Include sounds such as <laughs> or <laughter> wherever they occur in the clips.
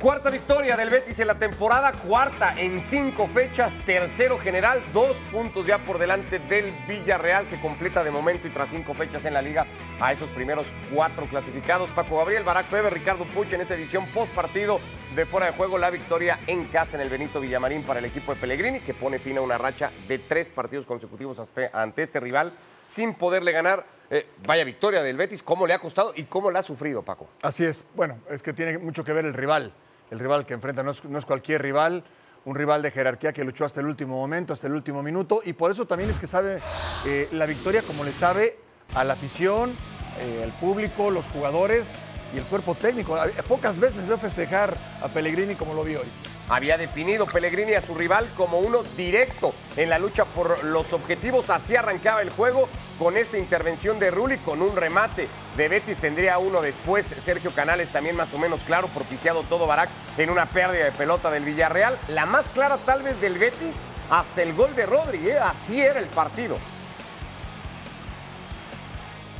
Cuarta victoria del Betis en la temporada, cuarta en cinco fechas, tercero general, dos puntos ya por delante del Villarreal que completa de momento y tras cinco fechas en la liga a esos primeros cuatro clasificados. Paco Gabriel, Barack Feber, Ricardo Puch en esta edición post partido de fuera de juego, la victoria en casa en el Benito Villamarín para el equipo de Pellegrini que pone fin a una racha de tres partidos consecutivos ante este rival sin poderle ganar. Eh, vaya victoria del Betis, cómo le ha costado y cómo le ha sufrido, Paco. Así es, bueno, es que tiene mucho que ver el rival el rival que enfrenta no es, cualquier rival, un rival de jerarquía que luchó hasta el último momento, hasta el último minuto, y por eso también es que sabe eh, la victoria como le sabe a la afición, eh, al público, los jugadores y el cuerpo técnico. Pocas veces veo festejar a Pellegrini como lo vi hoy había definido Pellegrini a su rival como uno directo en la lucha por los objetivos. Así arrancaba el juego con esta intervención de Rulli, con un remate de Betis. Tendría uno después. Sergio Canales también más o menos claro, propiciado todo Barak en una pérdida de pelota del Villarreal. La más clara tal vez del Betis hasta el gol de Rodri. ¿eh? Así era el partido.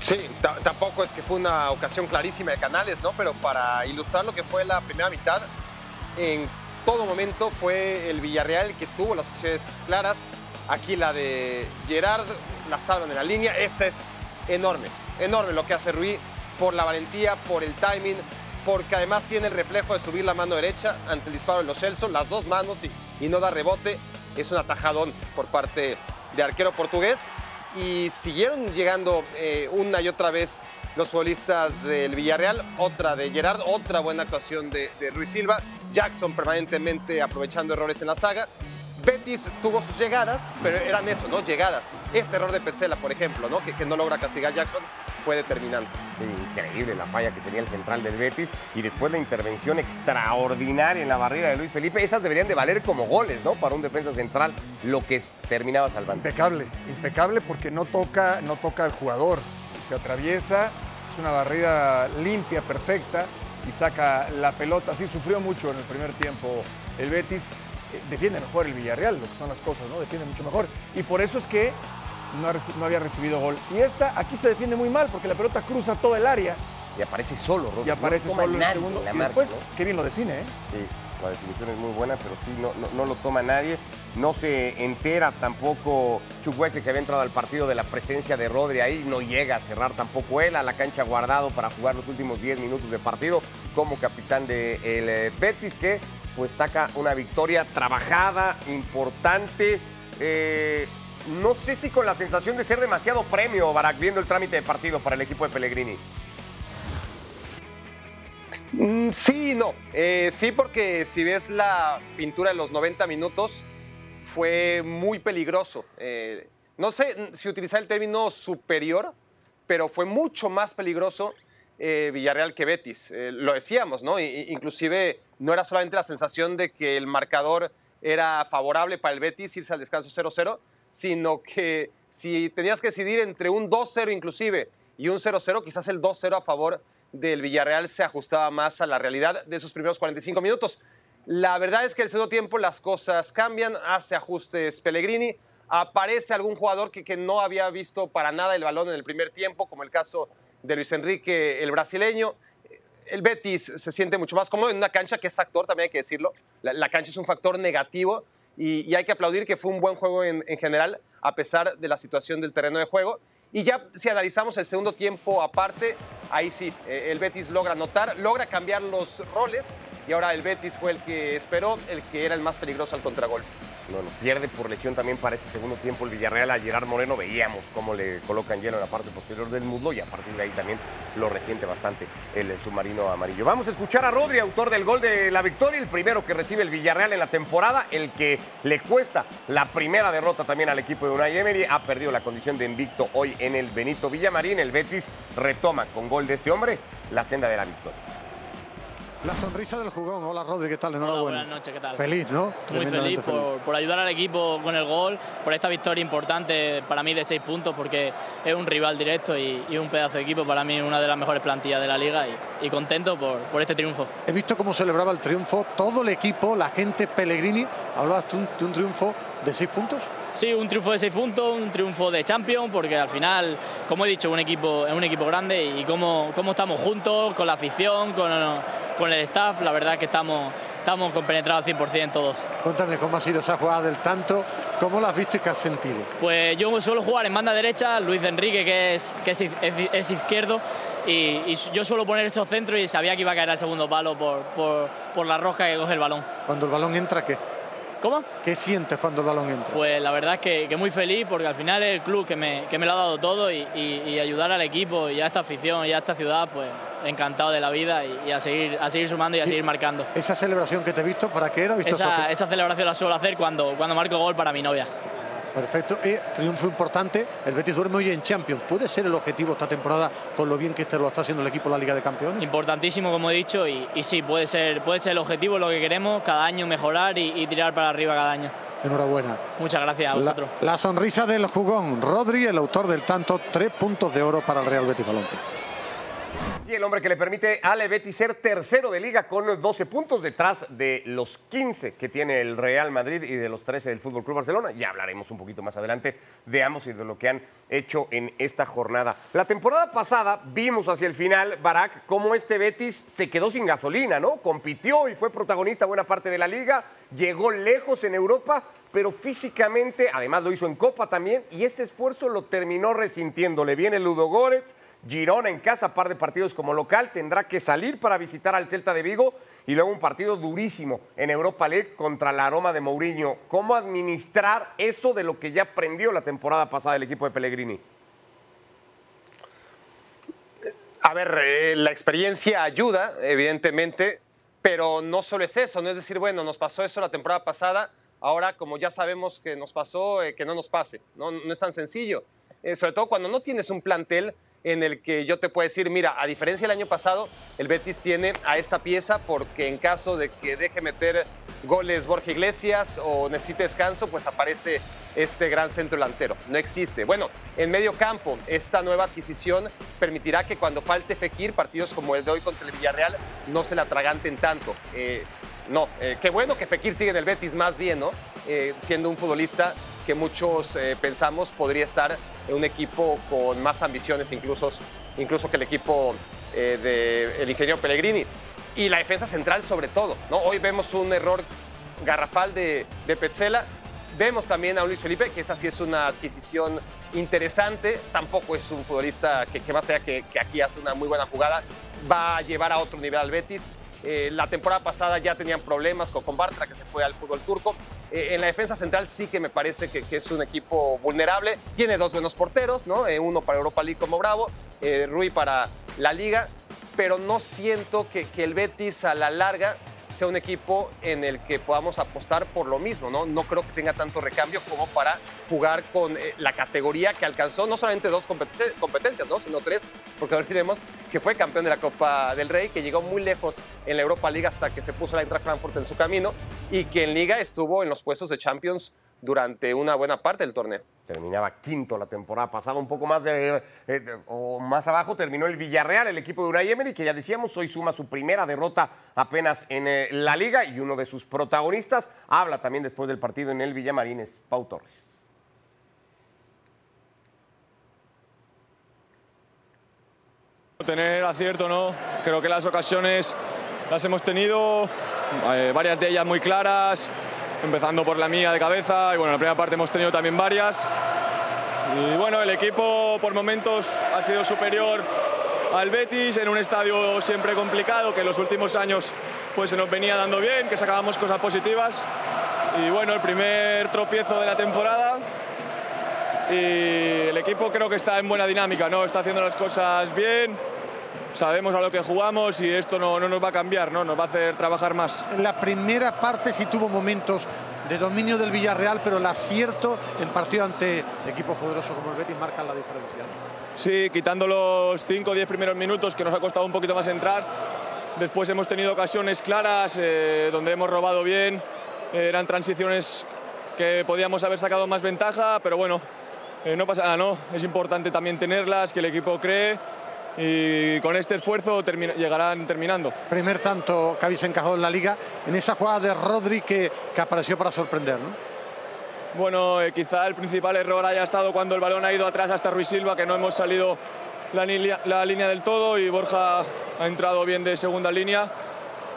Sí, tampoco es que fue una ocasión clarísima de Canales, ¿no? Pero para ilustrar lo que fue la primera mitad, en todo momento fue el Villarreal que tuvo las opciones claras. Aquí la de Gerard, la salvan en la línea. Esta es enorme, enorme lo que hace Rui por la valentía, por el timing, porque además tiene el reflejo de subir la mano derecha ante el disparo de los Celso, las dos manos y, no da rebote. Es un atajadón por parte de arquero portugués. Y siguieron llegando eh, una y otra vez los futbolistas del Villarreal, otra de Gerard, otra buena actuación de, de Ruiz Silva. Jackson permanentemente aprovechando errores en la saga. Betis tuvo sus llegadas, pero eran eso, ¿no? Llegadas. Este error de Pesela, por ejemplo, ¿no? Que, que no logra castigar Jackson, fue determinante. increíble la falla que tenía el central del Betis y después la intervención extraordinaria en la barrera de Luis Felipe. Esas deberían de valer como goles, ¿no? Para un defensa central, lo que terminaba salvando. Impecable, impecable porque no toca, no toca al jugador. Se atraviesa, una barrera limpia, perfecta y saca la pelota. Sí, sufrió mucho en el primer tiempo el Betis. Eh, defiende mejor el Villarreal, lo que son las cosas, ¿no? Defiende mucho mejor. Y por eso es que no, había recibido gol. Y esta aquí se defiende muy mal porque la pelota cruza todo el área. Y aparece solo, Y aparece solo en el segundo. y después, qué bien lo define, ¿eh? Sí, la definición es muy buena, pero sí, no, no, lo toma nadie. No se entera tampoco Chukwese que había entrado al partido de la presencia de Rodri ahí. No llega a cerrar tampoco él a la cancha guardado para jugar los últimos 10 minutos de partido como capitán del de eh, Betis que pues saca una victoria trabajada, importante. Eh, no sé si con la sensación de ser demasiado premio, Barak, viendo el trámite de partido para el equipo de Pellegrini. Mm, sí no. Eh, sí, porque si ves la pintura de los 90 minutos, fue muy peligroso. Eh, no sé si utilizar el término superior, pero fue mucho más peligroso eh, Villarreal que Betis. lo decíamos, ¿no? inclusive no era solamente la sensación de que el marcador era favorable para el Betis irse al descanso 0-0, sino que si tenías que decidir entre un 2-0 inclusive y un 0-0, quizás el 2-0 a favor del Villarreal se ajustaba más a la realidad de esos primeros 45 minutos. La verdad es que el segundo tiempo las cosas cambian, hace ajustes Pellegrini, aparece algún jugador que, que no había visto para nada el balón en el primer tiempo, como el caso de Luis Enrique, el brasileño. El Betis se siente mucho más cómodo en una cancha que es factor, también hay que decirlo. La, cancha es un factor negativo y, hay que aplaudir que fue un buen juego en, en general, a pesar de la situación del terreno de juego. Y ya si analizamos el segundo tiempo aparte, ahí sí, eh, el Betis logra anotar, logra cambiar los roles y ahora el Betis fue el que esperó, el que era el más peligroso al contragolpe. Bueno, pierde por lesión también para ese segundo tiempo el Villarreal a Gerard Moreno. Veíamos cómo le colocan lleno en la parte posterior del muslo y a partir de ahí también lo resiente bastante el submarino amarillo. Vamos a escuchar a Rodri, autor del gol de la victoria, el primero que recibe el Villarreal en la temporada, el que le cuesta la primera derrota también al equipo de Unai Emery. Ha perdido la condición de invicto hoy en el Benito Villamarín. El Betis retoma con gol de este hombre la senda de la victoria. La sonrisa del jugón. Hola Rodri, ¿qué tal? Enhorabuena. buenas noches, ¿qué tal? Feliz, ¿no? Muy feliz, Por, ayudar al equipo con el gol, por esta victoria importante para mí de seis puntos, porque es un rival directo y, un pedazo de equipo. Para mí una de las mejores plantillas de la liga y, contento por, por, este triunfo. He visto cómo celebraba el triunfo todo el equipo, la gente Pellegrini. Hablabas de un triunfo de seis puntos. Sí, un triunfo de seis puntos, un triunfo de Champions, porque al final, como he dicho, un equipo, es un equipo grande y cómo, cómo estamos juntos, con la afición, con, con el staff, la verdad que estamos, estamos compenetrados al 100% todos. Cuéntame cómo ha sido esa jugada del tanto, cómo la has visto y qué has sentido. Pues yo suelo jugar en banda derecha, Luis Enrique que es, que es, es izquierdo y, y, yo suelo poner esos centros y sabía que iba a caer al segundo palo por, por, por la rosca que coge el balón. Cuando el balón entra, ¿qué? ¿Cómo? ¿Qué sientes cuando el balón entra? Pues la verdad es que, que muy feliz porque al final es el club que me, que me lo ha dado todo y, y, y, ayudar al equipo y a esta afición y a esta ciudad, pues encantado de la vida y, y a, seguir, a seguir sumando y a seguir marcando. ¿Esa celebración que te he visto, para qué era? ¿Visto esa, esa celebración la suelo hacer cuando, cuando marco gol para mi novia. Perfecto. Y triunfo importante. El Betis duerme hoy en Champions. ¿Puede ser el objetivo esta temporada con lo bien que este lo está haciendo el equipo de la Liga de Campeones? Importantísimo, como he dicho, y, y sí, puede ser, puede ser el objetivo, lo que queremos, cada año mejorar y, y tirar para arriba cada año. Enhorabuena. Muchas gracias a vosotros. La, la, sonrisa del jugón. Rodri, el autor del tanto, tres puntos de oro para el Real Betis Balompié. Y el hombre que le permite a Ale Betis ser tercero de liga con 12 puntos detrás de los 15 que tiene el Real Madrid y de los 13 del Fútbol Club Barcelona. Ya hablaremos un poquito más adelante de ambos y de lo que han hecho en esta jornada. La temporada pasada vimos hacia el final, Barak, cómo este Betis se quedó sin gasolina, ¿no? Compitió y fue protagonista buena parte de la liga, llegó lejos en Europa, pero físicamente, además lo hizo en Copa también, y ese esfuerzo lo terminó resintiendo. Le viene Ludo Goretz, Girona en casa, par de partidos como local, tendrá que salir para visitar al Celta de Vigo y luego un partido durísimo en Europa League contra la Roma de Mourinho. ¿Cómo administrar eso de lo que ya aprendió la temporada pasada el equipo de Pellegrini? A ver, eh, la experiencia ayuda, evidentemente, pero no solo es eso, no es decir, bueno, nos pasó eso la temporada pasada, ahora como ya sabemos que nos pasó, eh, que no nos pase. No, es tan sencillo. Eh, sobre todo cuando no tienes un plantel en el que yo te puedo decir, mira, a diferencia del año pasado, el Betis tiene a esta pieza porque en caso de que deje meter goles Borja Iglesias o necesite descanso, pues aparece este gran centro delantero. No existe. Bueno, en medio campo, esta nueva adquisición permitirá que cuando falte Fekir, partidos como el de hoy contra el Villarreal no se la atraganten tanto. Eh, no, eh, qué bueno que Fekir sigue en el Betis más bien, ¿no? Eh, siendo un futbolista que muchos eh, pensamos podría estar en un equipo con más ambiciones incluso, incluso que el equipo del de ingeniero Pellegrini. Y la defensa central sobre todo, ¿no? Hoy vemos un error garrafal de, Petzela. Vemos también a Luis Felipe, que esa sí es una adquisición interesante. Tampoco es un futbolista que, que más sea que aquí hace una muy buena jugada. Va a llevar a otro nivel al Betis. Eh, la temporada pasada ya tenían problemas con, Bartra, que se fue al fútbol turco. Eh, en la defensa central sí que me parece que, es un equipo vulnerable. Tiene dos buenos porteros, ¿no? Eh, uno para Europa League como Bravo, Rui para la Liga. Pero no siento que el Betis a la larga sea un equipo en el que podamos apostar por lo mismo, ¿no? No creo que tenga tanto recambio como para jugar con eh, la categoría que alcanzó no solamente dos competencias, ¿no? Sino tres, porque no olvidemos que fue campeón de la Copa del Rey, que llegó muy lejos en la Europa League hasta que se puso la Eintracht Frankfurt en su camino y que en Liga estuvo en los puestos de Champions durante una buena parte del torneo. Terminaba quinto la temporada pasada, un poco más eh, de, o más abajo terminó el Villarreal, el equipo de Unai Emery, que ya decíamos, hoy suma su primera derrota apenas en eh, la liga y uno de sus protagonistas habla también después del partido en el Villamarín, es Pau Torres. Tener acierto, ¿no? Creo que las ocasiones las hemos tenido, eh, varias de ellas muy claras, empezando por la mía de cabeza y bueno, en la primera parte hemos tenido también varias. Y bueno, el equipo por momentos ha sido superior al Betis en un estadio siempre complicado que en los últimos años pues se nos venía dando bien, que sacábamos cosas positivas. Y bueno, el primer tropiezo de la temporada y el equipo creo que está en buena dinámica, ¿no? Está haciendo las cosas bien, sabemos a lo que jugamos y esto no, no, nos va a cambiar, ¿no? nos va a hacer trabajar más. En la primera parte sí tuvo momentos de dominio del Villarreal, pero el acierto en partido ante equipos poderosos como el Betis marcan la diferencia. Sí, quitando los 5 o 10 primeros minutos que nos ha costado un poquito más entrar, después hemos tenido ocasiones claras eh, donde hemos robado bien, eran transiciones que podíamos haber sacado más ventaja, pero bueno, eh, no pasa nada, ¿no? Es importante también tenerlas, que el equipo cree y con este esfuerzo llegarán terminando. Primer tanto que habéis encajado en la liga en esa jugada de Rodri que, que apareció para sorprender, ¿no? Bueno, eh, quizá el principal error haya estado cuando el balón ha ido atrás hasta Ruiz Silva, que no hemos salido la, la línea del todo y Borja ha entrado bien de segunda línea.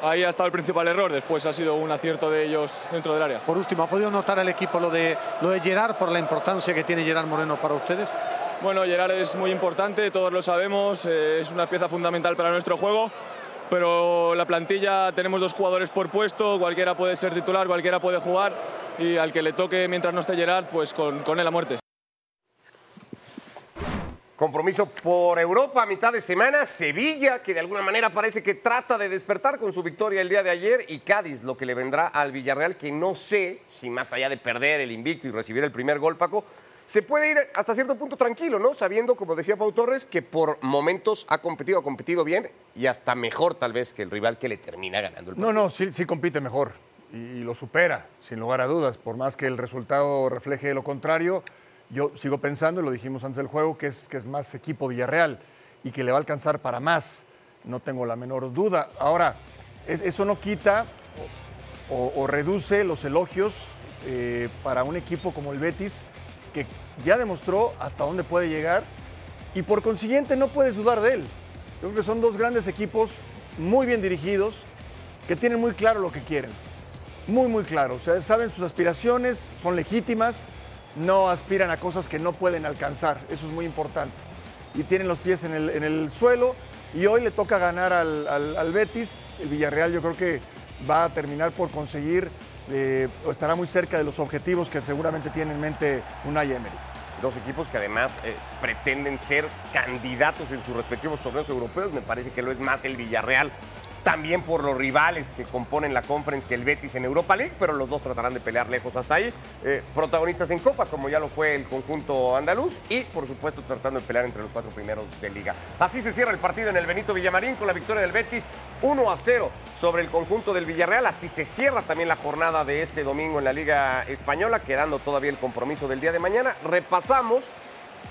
ahí ha estado el principal error. Después ha sido un acierto de ellos dentro del área. Por último, ¿ha podido notar el equipo lo de, lo de Gerard por la importancia que tiene Gerard Moreno para ustedes? Bueno, Gerard es muy importante, todos lo sabemos, eh, es una pieza fundamental para nuestro juego, pero la plantilla tenemos dos jugadores por puesto, cualquiera puede ser titular, cualquiera puede jugar y al que le toque mientras no esté Gerard, pues con, con él a muerte. Compromiso por Europa a mitad de semana. Sevilla, que de alguna manera parece que trata de despertar con su victoria el día de ayer. Y Cádiz, lo que le vendrá al Villarreal, que no sé si más allá de perder el invicto y recibir el primer gol, Paco, se puede ir hasta cierto punto tranquilo, ¿no? Sabiendo, como decía Pau Torres, que por momentos ha competido, ha competido bien y hasta mejor tal vez que el rival que le termina ganando el No, no, sí, sí compite mejor y, y lo supera, sin lugar a dudas. Por más que el resultado refleje lo contrario, yo sigo pensando, y lo dijimos antes del juego, que es, que es más equipo Villarreal y que le va a alcanzar para más. No tengo la menor duda. Ahora, es- eso no quita o, o reduce los elogios eh, para un equipo como el Betis, que ya demostró hasta dónde puede llegar y por consiguiente no puedes dudar de él. Yo creo que son dos grandes equipos muy bien dirigidos, que tienen muy claro lo que quieren. Muy, muy claro. O sea, saben sus aspiraciones, son legítimas, no aspiran a cosas que no pueden alcanzar. Eso es muy importante. Y tienen los pies en el, en el suelo. Y hoy le toca ganar al, al- al Betis. El Villarreal yo creo que va a terminar por conseguir eh, estará muy cerca de los objetivos que seguramente tiene en mente Unai Emery. Dos equipos que además eh, pretenden ser candidatos en sus respectivos torneos europeos. Me parece que lo es más el Villarreal. También por los rivales que componen la conference que el Betis en Europa League, pero los dos tratarán de pelear lejos hasta ahí. Eh, protagonistas en Copa, como ya lo fue el conjunto andaluz, y por supuesto tratando de pelear entre los cuatro primeros de Liga. Así se cierra el partido en el Benito Villamarín con la victoria del Betis 1 a 0 sobre el conjunto del Villarreal. Así se cierra también la jornada de este domingo en la Liga Española, quedando todavía el compromiso del día de mañana. Repasamos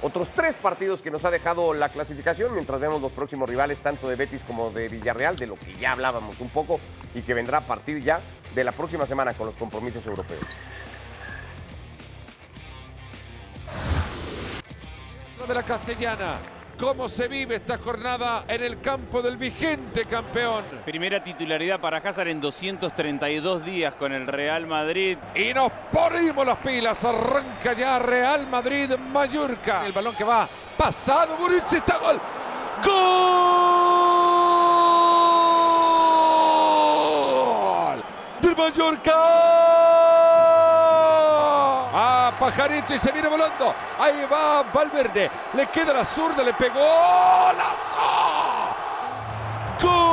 otros tres partidos que nos ha dejado la clasificación mientras vemos los próximos rivales tanto de Betis como de Villarreal, de lo que ya hablábamos un poco y que vendrá a partir ya de la próxima semana con los compromisos europeos. de la Castellana. ¿Cómo se vive esta jornada en el campo del vigente campeón? Primera titularidad para Hazard en 232 días con el Real Madrid. Y nos ponemos las pilas. Arranca ya Real Madrid Mallorca. El balón que va pasado. Buric está gol. ¡Gol! Del Mallorca. Pajarito y se viene volando. Ahí va Valverde. Le queda la zurda, le pegó. ¡Golazo! ¡Golazo!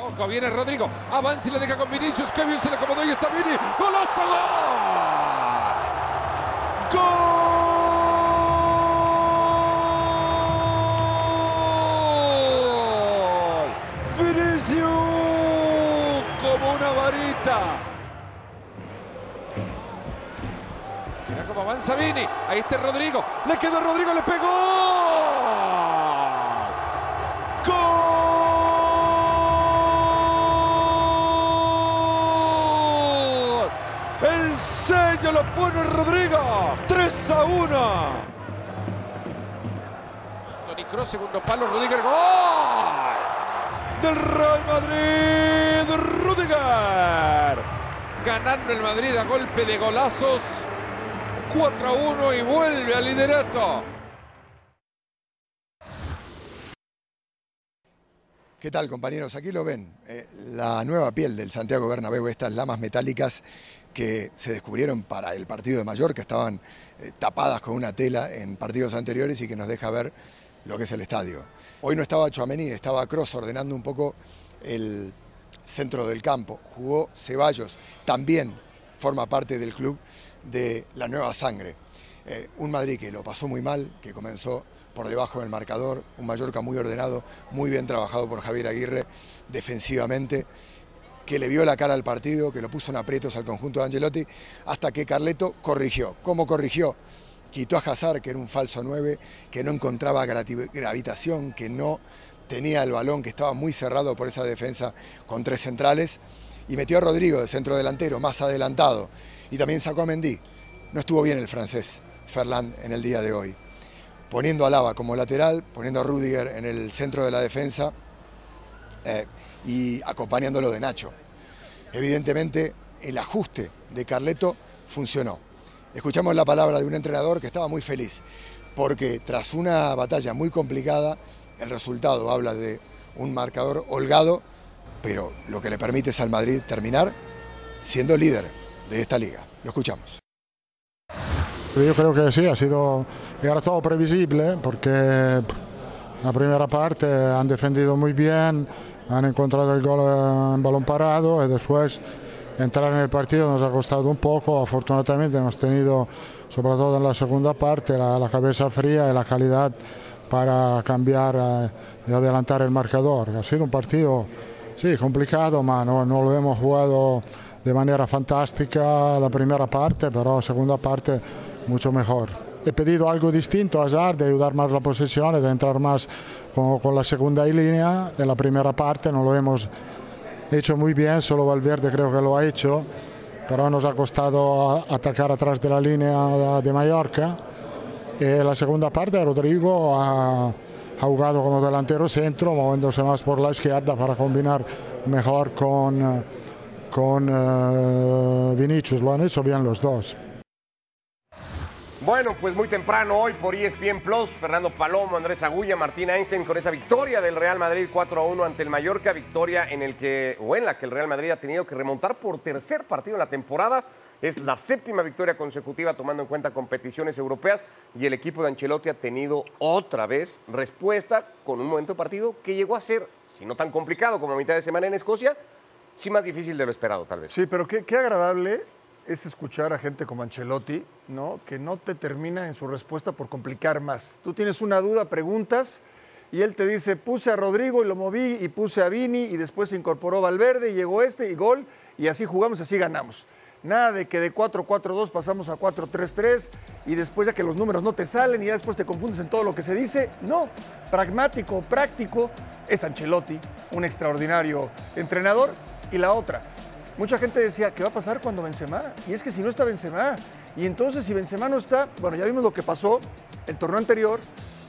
Ojo, viene Rodrigo. Avanza y le deja con Vinicius. Que bien se le acomodó y está Vini. ¡Golazo! ¡Gol! Avanza Vini. Ahí está Rodrigo. Le quedó Rodrigo, le pegó. ¡Gol! El sello lo pone Rodrigo. 3 a 1. Toni Kroos, segundo palo, Rudiger, gol del Real Madrid, Rudiger. Ganando el Madrid a golpe de golazos, 4 a 1 y vuelve al liderato. ¿Qué tal, compañeros? Aquí lo ven, eh, la nueva piel del Santiago Bernabéu, estas lamas metálicas que se descubrieron para el partido de Mallorca, estaban eh, tapadas con una tela en partidos anteriores y que nos deja ver lo que es el estadio. Hoy no estaba Chouameni, estaba Cross ordenando un poco el centro del campo. Jugó Ceballos, también forma parte del club de la nueva sangre. Eh, un Madrid que lo pasó muy mal, que comenzó por debajo del marcador, un Mallorca muy ordenado, muy bien trabajado por Javier Aguirre defensivamente, que le vio la cara al partido, que lo puso en aprietos al conjunto de Angelotti, hasta que Carleto corrigió. ¿Cómo corrigió? Quitó a Hazard, que era un falso 9, que no encontraba gravi- gravitación, que no tenía el balón, que estaba muy cerrado por esa defensa con tres centrales, y metió a Rodrigo de centro delantero, más adelantado, y también sacó a Mendy. No estuvo bien el francés. Ferland en el día de hoy. Poniendo a Lava como lateral, poniendo a Rudiger en el centro de la defensa eh, y acompañándolo de Nacho. Evidentemente, el ajuste de Carleto funcionó. Escuchamos la palabra de un entrenador que estaba muy feliz, porque tras una batalla muy complicada, el resultado habla de un marcador holgado, pero lo que le permite es al Madrid terminar siendo líder de esta liga. Lo escuchamos. Yo creo que sí, ha sido, era todo previsible porque la primera parte han defendido muy bien, han encontrado el gol en balón parado y después entrar en el partido nos ha costado un poco. Afortunadamente hemos tenido, sobre todo en la segunda parte, la, cabeza fría y la calidad para cambiar eh, y adelantar el marcador. Ha sido un partido, sí, complicado, pero no, no lo hemos jugado de manera fantástica la primera parte, pero la segunda parte mucho mejor. He pedido algo distinto a Hazard, de ayudar más la posesión, de entrar más con, con la segunda línea. En la primera parte no lo hemos hecho muy bien, solo Valverde creo que lo ha hecho, pero nos ha costado atacar atrás de la línea de Mallorca. En la segunda parte Rodrigo ha, ha jugado como delantero centro, moviéndose más por la izquierda para combinar mejor con, con uh, Vinicius. Lo han hecho bien los dos. Bueno, pues muy temprano hoy por ESPN Plus, Fernando Palomo, Andrés Agulla, Martín Einstein con esa victoria del Real Madrid 4 a 1 ante el Mallorca, victoria en el que o en la que el Real Madrid ha tenido que remontar por tercer partido en la temporada. Es la séptima victoria consecutiva tomando en cuenta competiciones europeas y el equipo de Ancelotti ha tenido otra vez respuesta con un momento partido que llegó a ser, si no tan complicado como a mitad de semana en Escocia, sí más difícil de lo esperado tal vez. Sí, pero qué, qué agradable es escuchar a gente como Ancelotti, ¿no? Que no te termina en su respuesta por complicar más. Tú tienes una duda, preguntas, y él te dice, puse a Rodrigo y lo moví, y puse a Vini, y después se incorporó Valverde, y llegó este, y gol, y así jugamos, así ganamos. Nada de que de 4-4-2 pasamos a 4-3-3 y después ya que los números no te salen y ya después te confundes en todo lo que se dice. No, pragmático, práctico, es Ancelotti, un extraordinario entrenador. Y la otra, mucha gente decía, ¿qué va a pasar cuando Benzema? Y es que si no está Benzema, y entonces si Benzema no está, bueno, ya vimos lo que pasó el torneo anterior,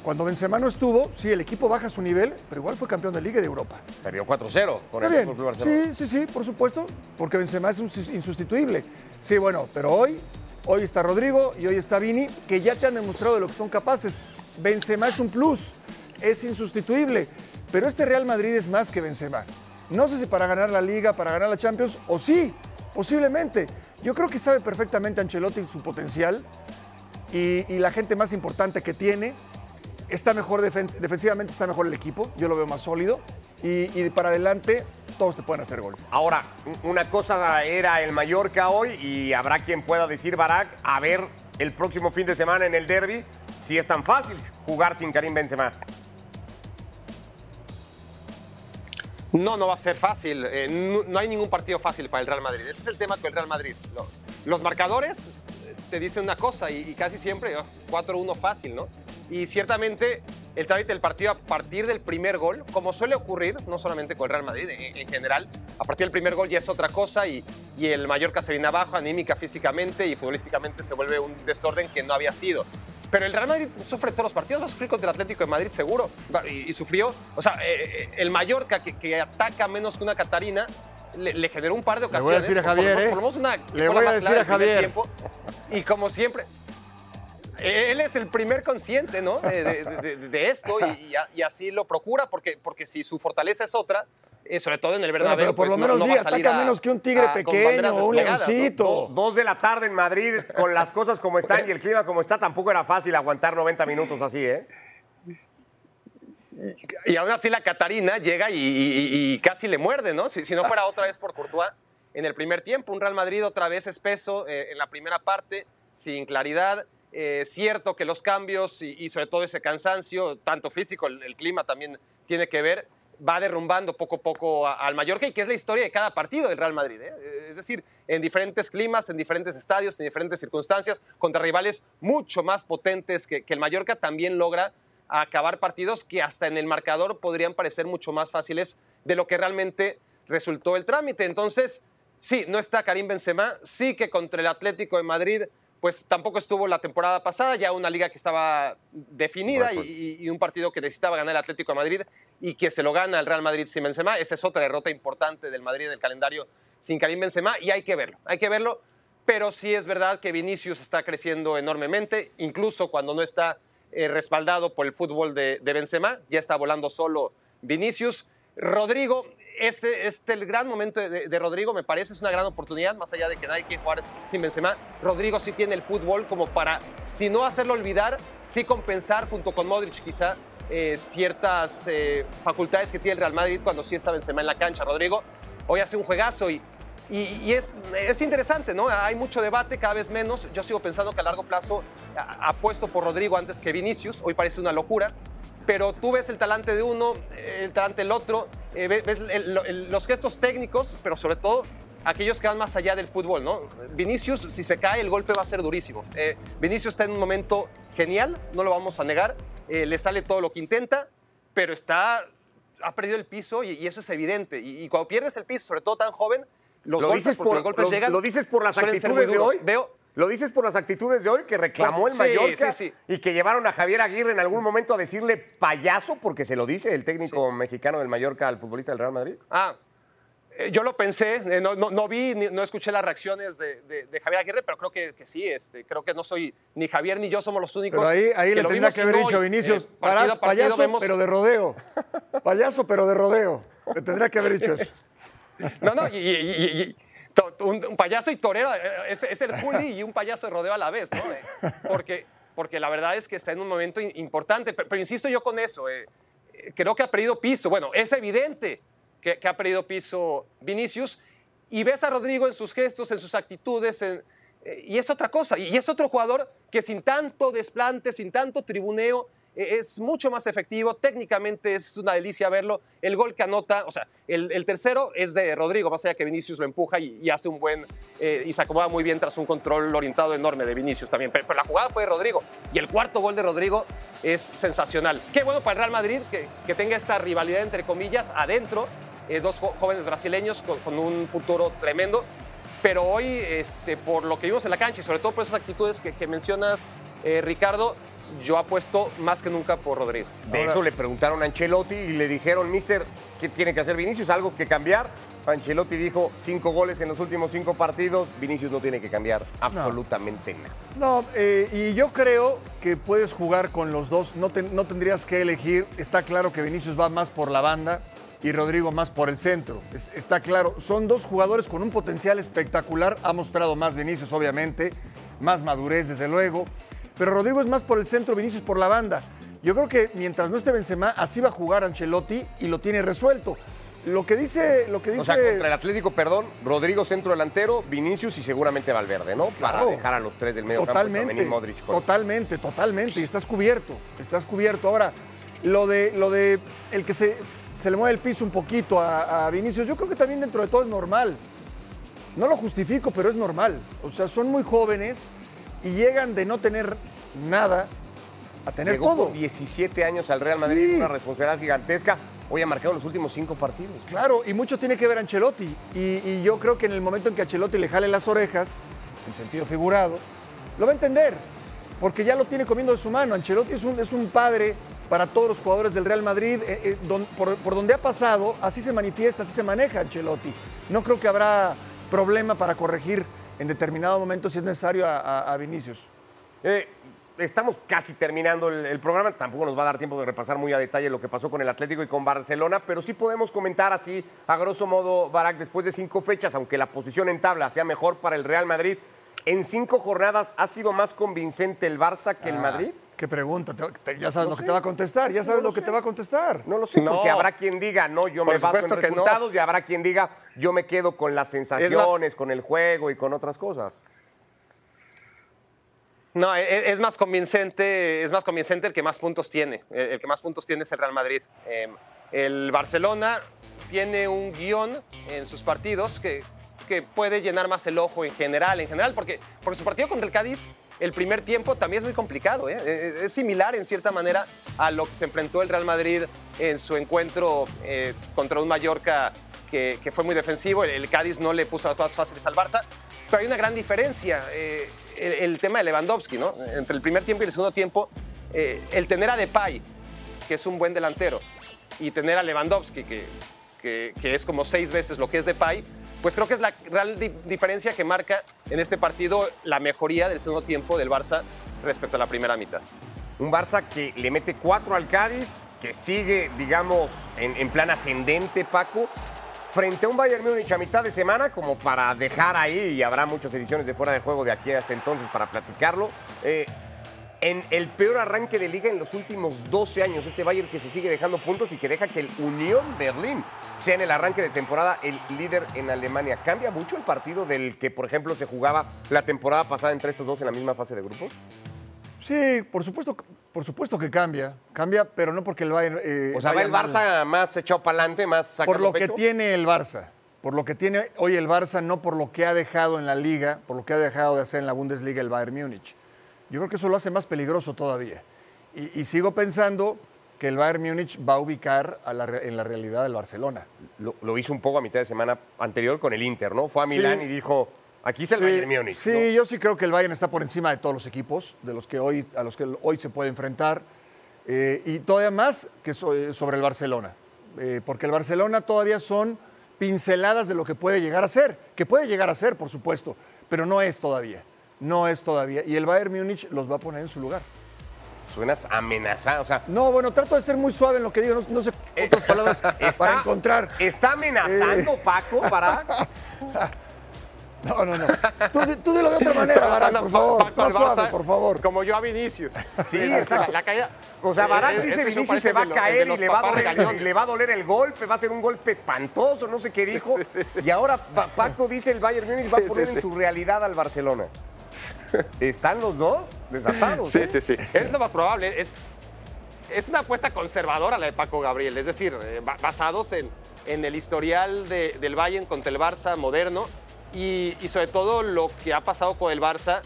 cuando Benzema no estuvo, sí, el equipo baja su nivel, pero igual fue campeón de Liga y de Europa. Perdió 4-0 con el Barcelona. sí, sí, sí, por supuesto, porque Benzema es insustituible. Sí, bueno, pero hoy, hoy está Rodrigo y hoy está Vini, que ya te han demostrado de lo que son capaces. Benzema es un plus, es insustituible, pero este Real Madrid es más que Benzema. No sé si para ganar la Liga, para ganar la Champions, o sí, posiblemente. Yo creo que sabe perfectamente Ancelotti su potencial y, la gente más importante que tiene. Está mejor defen- defensivamente, está mejor el equipo, yo lo veo más sólido. Y, y para adelante, todos te pueden hacer gol. Ahora, una cosa era el Mallorca hoy y habrá quien pueda decir, Barak, a ver el próximo fin de semana en el derby si es tan fácil jugar sin Karim Benzema. No, no va a ser fácil. Eh, no, hay ningún partido fácil para el Real Madrid. Ese es el tema con el Real Madrid. Lo- los marcadores eh, te dicen una cosa y, casi siempre oh, 4-1 fácil, ¿no? Y ciertamente el trámite del partido a partir del primer gol, como suele ocurrir, no solamente con el Real Madrid, en, en general, a partir del primer gol ya es otra cosa y, y el Mallorca se viene abajo, anímica, físicamente y futbolísticamente se vuelve un desorden que no había sido. Pero el Real Madrid sufre todos los partidos, va a sufrir contra el Atlético de Madrid seguro. Y, y sufrió, o sea, eh, eh, el Mallorca que, que ataca menos que una Catarina, le, le generó un par de Le ocasiones. voy a decir a por- por lo Javier, ¿eh? una Le voy a decir a Javier. tiempo. Y como siempre, él es el primer consciente, ¿no? De, de- de- de esto y, y así lo procura, porque, porque si su fortaleza es otra, sobre todo en el Bueno, Bernabéu, pero por pues lo no- menos no sí, ataca a- menos que un tigre a- pequeño o un leoncito. Do- dos de la tarde en Madrid, con las cosas como están y el clima como está, tampoco era fácil aguantar 90 minutos así, ¿eh? Y aún así la Catarina llega y, y- y casi le muerde, ¿no? Si, si no fuera otra vez por Courtois en el primer tiempo. Un Real Madrid otra vez espeso eh, en la primera parte, sin claridad. Eh, cierto que los cambios y, y sobre todo ese cansancio, tanto físico, el, el clima también tiene que ver, va derrumbando poco a poco al Mallorca y que es la historia de cada partido del Real Madrid. ¿eh? Es decir, en diferentes climas, en diferentes estadios, en diferentes circunstancias, contra rivales mucho más potentes que, que el Mallorca, también logra acabar partidos que hasta en el marcador podrían parecer mucho más fáciles de lo que realmente resultó el trámite. Entonces, sí, no está Karim Benzema, sí que contra el Atlético de Madrid pues tampoco estuvo la temporada pasada, ya una liga que estaba definida y, y un partido que necesitaba ganar el Atlético de Madrid y que se lo gana el Real Madrid sin Benzema. Esa es otra derrota importante del Madrid en el calendario sin Karim Benzema y hay que verlo, hay que verlo. Pero sí es verdad que Vinicius está creciendo enormemente, incluso cuando no está eh, respaldado por el fútbol de, de Benzema, ya está volando solo Vinicius. Rodrigo, este es el gran momento de, Rodrigo, me parece, es una gran oportunidad, más allá de que nadie quiere jugar sin Benzema. Rodrigo sí tiene el fútbol como para, si no hacerlo olvidar, sí compensar junto con Modric quizá eh, ciertas eh, facultades que tiene el Real Madrid cuando sí está Benzema en la cancha. Rodrigo hoy hace un juegazo y es, es, interesante, ¿no? Hay mucho debate, cada vez menos. Yo sigo pensando que a largo plazo apuesto por Rodrigo antes que Vinicius, hoy parece una locura pero tú ves el talante de uno, el talante del otro, eh, ves el, el, los gestos técnicos, pero sobre todo aquellos que van más allá del fútbol, ¿no? Vinicius, si se cae, el golpe va a ser durísimo. Eh, Vinicius está en un momento genial, no lo vamos a negar, eh, le sale todo lo que intenta, pero está, ha perdido el piso y, y eso es evidente. Y, y, cuando pierdes el piso, sobre todo tan joven, los ¿Lo golpes, por, los golpes lo, llegan. Lo dices por las actitudes de hoy. Veo, Lo dices por las actitudes de hoy que reclamó el Sí, Mallorca sí, sí. y que llevaron a Javier Aguirre en algún momento a decirle payaso, porque se lo dice el técnico mexicano del Mallorca al futbolista del Real Madrid. Ah, eh, yo lo pensé, eh, no, no, no vi, ni- no escuché las reacciones de, de- de Javier Aguirre, pero creo que, que sí, este, creo que no soy, ni Javier ni yo somos los únicos. Pero ahí, ahí que le lo tendría que haber dicho hoy. Vinicius, Eh, partido "Parás, a partido payaso, vemos- <laughs> pero de rodeo. <laughs> Payaso, pero de rodeo. Le tendría que haber dicho eso. No, no, y, y- y- y- to- un, un payaso y torero, eh, es, es el Juli y un payaso de rodeo a la vez, ¿no? Eh, Porque, porque la verdad es que está en un momento importante, pero, pero insisto yo con eso, eh, eh, creo que ha perdido piso. Bueno, es evidente que, que ha perdido piso Vinicius y ves a Rodrigo en sus gestos, en sus actitudes, en- eh, y es otra cosa, y es otro jugador que sin tanto desplante, sin tanto tribuneo, eh, es mucho más efectivo, técnicamente es una delicia verlo, el gol que anota, o sea, el, tercero es de Rodrigo, más allá que Vinicius lo empuja y, hace un buen, eh, y se acomoda muy bien tras un control orientado enorme de Vinicius también, pero, la jugada fue de Rodrigo, y el cuarto gol de Rodrigo es sensacional. Qué bueno para el Real Madrid que, que tenga esta rivalidad entre comillas adentro, eh, dos jóvenes brasileños con, un futuro tremendo, pero hoy, este, por lo que vimos en la cancha y sobre todo por esas actitudes que, que mencionas, eh, Ricardo, yo apuesto más que nunca por Rodrigo. De eso le preguntaron a Ancelotti y le dijeron, mister, ¿qué tiene que hacer Vinicius? ¿Algo que cambiar? Ancelotti dijo, cinco goles en los últimos cinco partidos, Vinicius no tiene que cambiar absolutamente nada. No, eh, y yo creo que puedes jugar con los dos, no, te- no tendrías que elegir. Está claro que Vinicius va más por la banda y Rodrigo más por el centro. Es- está claro, son dos jugadores con un potencial espectacular. Ha mostrado más Vinicius, obviamente, más madurez, desde luego. Pero Rodrigo es más por el centro, Vinicius por la banda. Yo creo que mientras no esté Benzema, así va a jugar Ancelotti y lo tiene resuelto. Lo que dice, lo que dice O sea, contra el Atlético, perdón, Rodrigo centro delantero, Vinicius y seguramente Valverde, ¿no? Para dejar a los tres del medio campo, Totalmente, Tchouaméni, Modric. con- totalmente, totalmente. Y estás cubierto, estás cubierto. Ahora, lo de, lo de el que se, se le mueve el piso un poquito a, a Vinicius, yo creo que también dentro de todo es normal. No lo justifico, pero es normal. O sea, son muy jóvenes y llegan de no tener nada a tener Llegó todo. con 17 años al Real Madrid, una responsabilidad gigantesca. Hoy ha marcado los últimos cinco partidos. Claro, y mucho tiene que ver Ancelotti. Y, y yo creo que en el momento en que Ancelotti le jale las orejas, en sentido figurado, lo va a entender, porque ya lo tiene comiendo de su mano. Ancelotti es un, es un padre para todos los jugadores del Real Madrid. eh, eh, don- por, por donde ha pasado, así se manifiesta, así se maneja Ancelotti. No creo que habrá problema para corregir en determinado momento si es necesario a, a- a Vinicius. Eh, estamos casi terminando el, el programa. Tampoco nos va a dar tiempo de repasar muy a detalle lo que pasó con el Atlético y con Barcelona, pero sí podemos comentar así, a grosso modo, Barak, después de cinco fechas, aunque la posición en tabla sea mejor para el Real Madrid, en cinco jornadas ha sido más convincente el Barça que el Ah, Madrid. ¿Qué pregunta? Te- te- ya sabes No lo que te va a contestar, ya sabes No lo lo que te va a contestar. No lo sé, No. porque habrá quien diga, no, yo Por me baso en resultados, y habrá quien diga, yo me quedo con las sensaciones, con el juego y con otras cosas. No, e- e- es, más convincente, es más convincente el que más puntos tiene. El, que más puntos tiene es el Real Madrid. Eh, el Barcelona tiene un guion en sus partidos que, que puede llenar más el ojo en general, en general, porque, porque su partido contra el Cádiz, el primer tiempo también es muy complicado. ¿eh? Eh, Es similar en cierta manera a lo que se enfrentó el Real Madrid en su encuentro eh, contra un Mallorca que, que fue muy defensivo. El, Cádiz no le puso las cosas fáciles al Barça. Pero hay una gran diferencia. eh, el, tema de Lewandowski, ¿no? Entre el primer tiempo y el segundo tiempo, eh, el tener a Depay, que es un buen delantero, y tener a Lewandowski, que, que- es como seis veces lo que es Depay, pues creo que es la real di- diferencia que marca en este partido la mejoría del segundo tiempo del Barça respecto a la primera mitad. Un Barça que le mete cuatro al Cádiz, que sigue, digamos, en, en plan ascendente, Paco, frente a un Bayern Múnich a mitad de semana, como para dejar ahí, y habrá muchas ediciones de fuera de juego de aquí hasta entonces para platicarlo. eh, en el peor arranque de liga en los últimos 12 años, este Bayern que se sigue dejando puntos y que deja que el Unión Berlín sea en el arranque de temporada el líder en Alemania. ¿Cambia mucho el partido del que, por ejemplo, se jugaba la temporada pasada entre estos dos en la misma fase de grupos? Sí, por supuesto, por supuesto que cambia. Cambia, pero no porque el Bayern. eh, O sea, va el mal. Barça más echado para adelante, más Por lo que tiene el Barça. Por lo que tiene hoy el Barça, no por lo que ha dejado en la Liga, por lo que ha dejado de hacer en la Bundesliga el Bayern Múnich. Yo creo que eso lo hace más peligroso todavía. Y, y sigo pensando que el Bayern Múnich va a ubicar a la en la realidad del Barcelona. Lo, lo hizo un poco a mitad de semana anterior con el Inter, ¿no? Fue a Sí. Milán y dijo, aquí está el Sí, Bayern Múnich. Sí, ¿no? yo sí creo que el Bayern está por encima de todos los equipos, de los que hoy, a los que hoy se puede enfrentar. eh, y todavía más que so- eh, sobre el Barcelona. Eh, porque el Barcelona todavía son pinceladas de lo que puede llegar a ser. Que puede llegar a ser, por supuesto, pero no es todavía. No es todavía. Y el Bayern Múnich los va a poner en su lugar. Suenas amenazado, o sea... No, bueno, trato de ser muy suave en lo que digo. No, no sé otras palabras <laughs> para encontrar. ¿Está amenazando Eh. Paco para...? <laughs> No, no, no. Tú, tú dilo de otra manera, Barak, por favor. Paco Más suave, por favor. Como yo a Vinicius. Sí, exacto. La, caída. O sea, Barak Eh, dice este Vinicius se va a lo- caer y le va, a doler, y le va a doler el golpe, va a ser un golpe espantoso, no sé qué dijo. Y ahora Pa- Paco dice el Bayern Múnich va a poner en su realidad al Barcelona. ¿Están los dos desatados? Sí, eh? sí, sí. Es lo más probable. Es, es una apuesta conservadora la de Paco Gabriel. Es decir, eh, ba- basados en, en el historial de- del Bayern contra el Barça moderno y, sobre todo lo que ha pasado con el Barça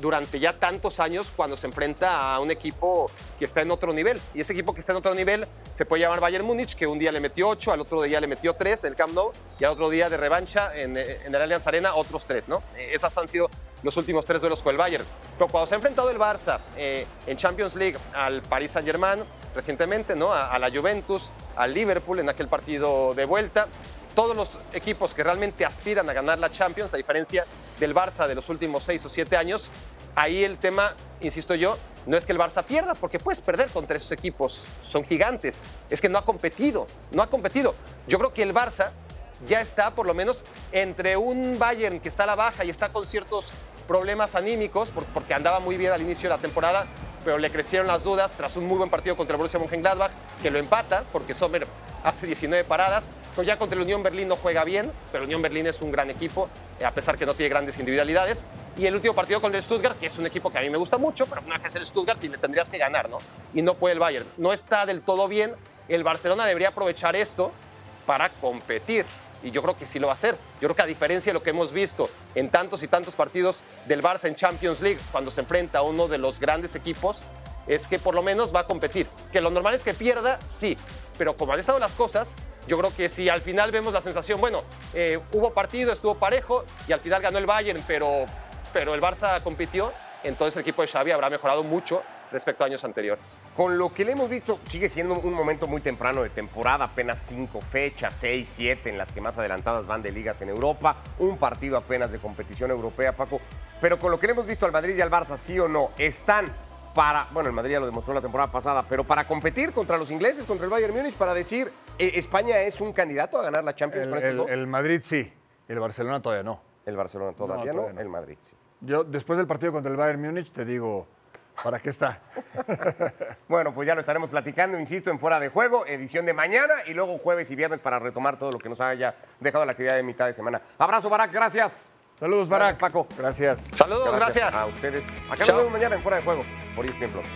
durante ya tantos años cuando se enfrenta a un equipo que está en otro nivel. Y ese equipo que está en otro nivel se puede llamar Bayern Múnich, que un día le metió 8, al otro día le metió 3 en el Camp Nou y al otro día de revancha en, eh, el Allianz Arena otros 3, ¿no? Esas han sido los últimos tres duelos con el Bayern. Pero cuando se ha enfrentado el Barça eh, en Champions League al Paris Saint-Germain recientemente, ¿no? A la Juventus, al Liverpool en aquel partido de vuelta, todos los equipos que realmente aspiran a ganar la Champions, a diferencia del Barça de los últimos seis o siete años, ahí el tema, insisto yo, no es que el Barça pierda, porque puedes perder contra esos equipos, son gigantes, es que no ha competido, no ha competido. Yo creo que el Barça ya está por lo menos entre un Bayern que está a la baja y está con ciertos problemas anímicos, por- porque andaba muy bien al inicio de la temporada, pero le crecieron las dudas tras un muy buen partido contra el Borussia Mönchengladbach, que lo empata, porque Sommer hace 19 paradas. Ya contra el Unión Berlín no juega bien, pero Unión Berlín es un gran equipo, eh, a pesar que no tiene grandes individualidades. Y el último partido contra el Stuttgart, que es un equipo que a mí me gusta mucho, pero no es el Stuttgart y le tendrías que ganar, ¿no? Y no puede el Bayern. No está del todo bien. El Barcelona debería aprovechar esto para competir. Y yo creo que sí lo va a hacer. Yo creo que a diferencia de lo que hemos visto en tantos y tantos partidos del Barça en Champions League, cuando se enfrenta a uno de los grandes equipos, es que por lo menos va a competir. Que lo normal es que pierda, sí. Pero como han estado las cosas, yo creo que si al final vemos la sensación, bueno, eh, hubo partido, estuvo parejo y al final ganó el Bayern, pero, pero el Barça compitió, entonces el equipo de Xavi habrá mejorado mucho respecto a años anteriores. Con lo que le hemos visto, sigue siendo un momento muy temprano de temporada, apenas cinco fechas, seis, siete, en las que más adelantadas van de ligas en Europa, un partido apenas de competición europea, Paco. Pero con lo que le hemos visto al Madrid y al Barça, sí o no, están para, bueno, el Madrid ya lo demostró la temporada pasada, pero para competir contra los ingleses, contra el Bayern Múnich, para decir, eh, España es un candidato a ganar la Champions El, con estos el- dos. el Madrid sí, el Barcelona todavía no. El Barcelona todavía no, todavía no. el Madrid sí. Yo, después del partido contra el Bayern Múnich, te digo, ¿para qué está? <laughs> Bueno, pues ya lo estaremos platicando, insisto, en Fuera de Juego, edición de mañana y luego jueves y viernes para retomar todo lo que nos haya dejado la actividad de mitad de semana. Abrazo, Barak, gracias. Saludos, Barak. Paco. Gracias. Saludos, gracias. A ustedes. Acá nos vemos mañana en Fuera de Juego por ESPN Plus.